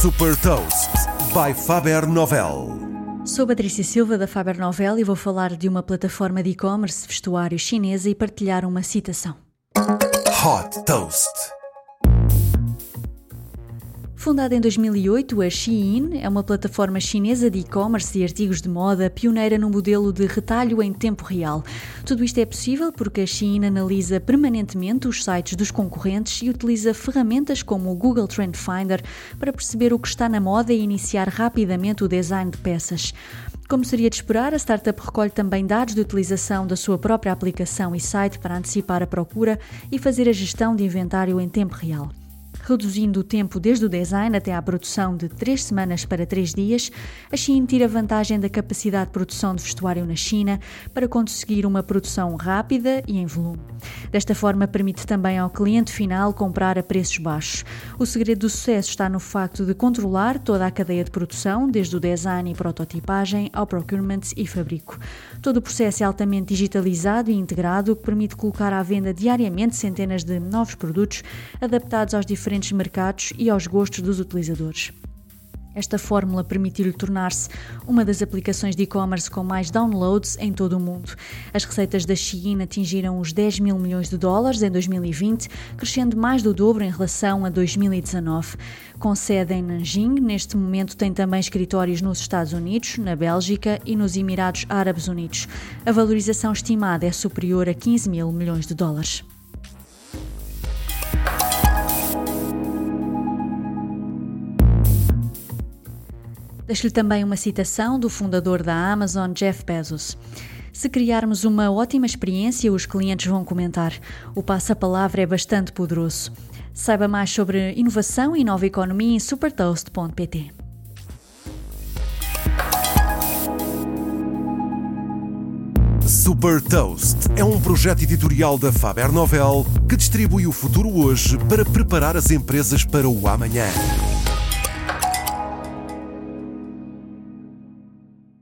Super Toast by Faber Novel. Sou Patrícia Silva da Faber Novel e vou falar de uma plataforma de e-commerce vestuário chinesa e partilhar uma citação. Hot Toast. Fundada em 2008, a Shein é uma plataforma chinesa de e-commerce de artigos de moda pioneira no modelo de retalho em tempo real. Tudo isto é possível porque a Shein analisa permanentemente os sites dos concorrentes e utiliza ferramentas como o Google Trend Finder para perceber o que está na moda e iniciar rapidamente o design de peças. Como seria de esperar, a startup recolhe também dados de utilização da sua própria aplicação e site para antecipar a procura e fazer a gestão de inventário em tempo real reduzindo o tempo desde o design até à produção de 3 semanas para 3 dias, a Shein tira vantagem da capacidade de produção de vestuário na China para conseguir uma produção rápida e em volume. Desta forma, permite também ao cliente final comprar a preços baixos. O segredo do sucesso está no facto de controlar toda a cadeia de produção, desde o design e prototipagem ao procurement e fabrico. Todo o processo é altamente digitalizado e integrado, o que permite colocar à venda diariamente centenas de novos produtos adaptados aos diferentes diferentes mercados e aos gostos dos utilizadores. Esta fórmula permitiu-lhe tornar-se uma das aplicações de e-commerce com mais downloads em todo o mundo. As receitas da Shein atingiram os 10 mil milhões de dólares em 2020, crescendo mais do dobro em relação a 2019. Com sede em Nanjing, neste momento tem também escritórios nos Estados Unidos, na Bélgica e nos Emirados Árabes Unidos. A valorização estimada é superior a 15 mil milhões de dólares. Deixo-lhe também uma citação do fundador da Amazon, Jeff Bezos. Se criarmos uma ótima experiência, os clientes vão comentar. O passa-palavra é bastante poderoso. Saiba mais sobre inovação e nova economia em supertoast.pt. Super Toast é um projeto editorial da Faber Novel que distribui o futuro hoje para preparar as empresas para o amanhã.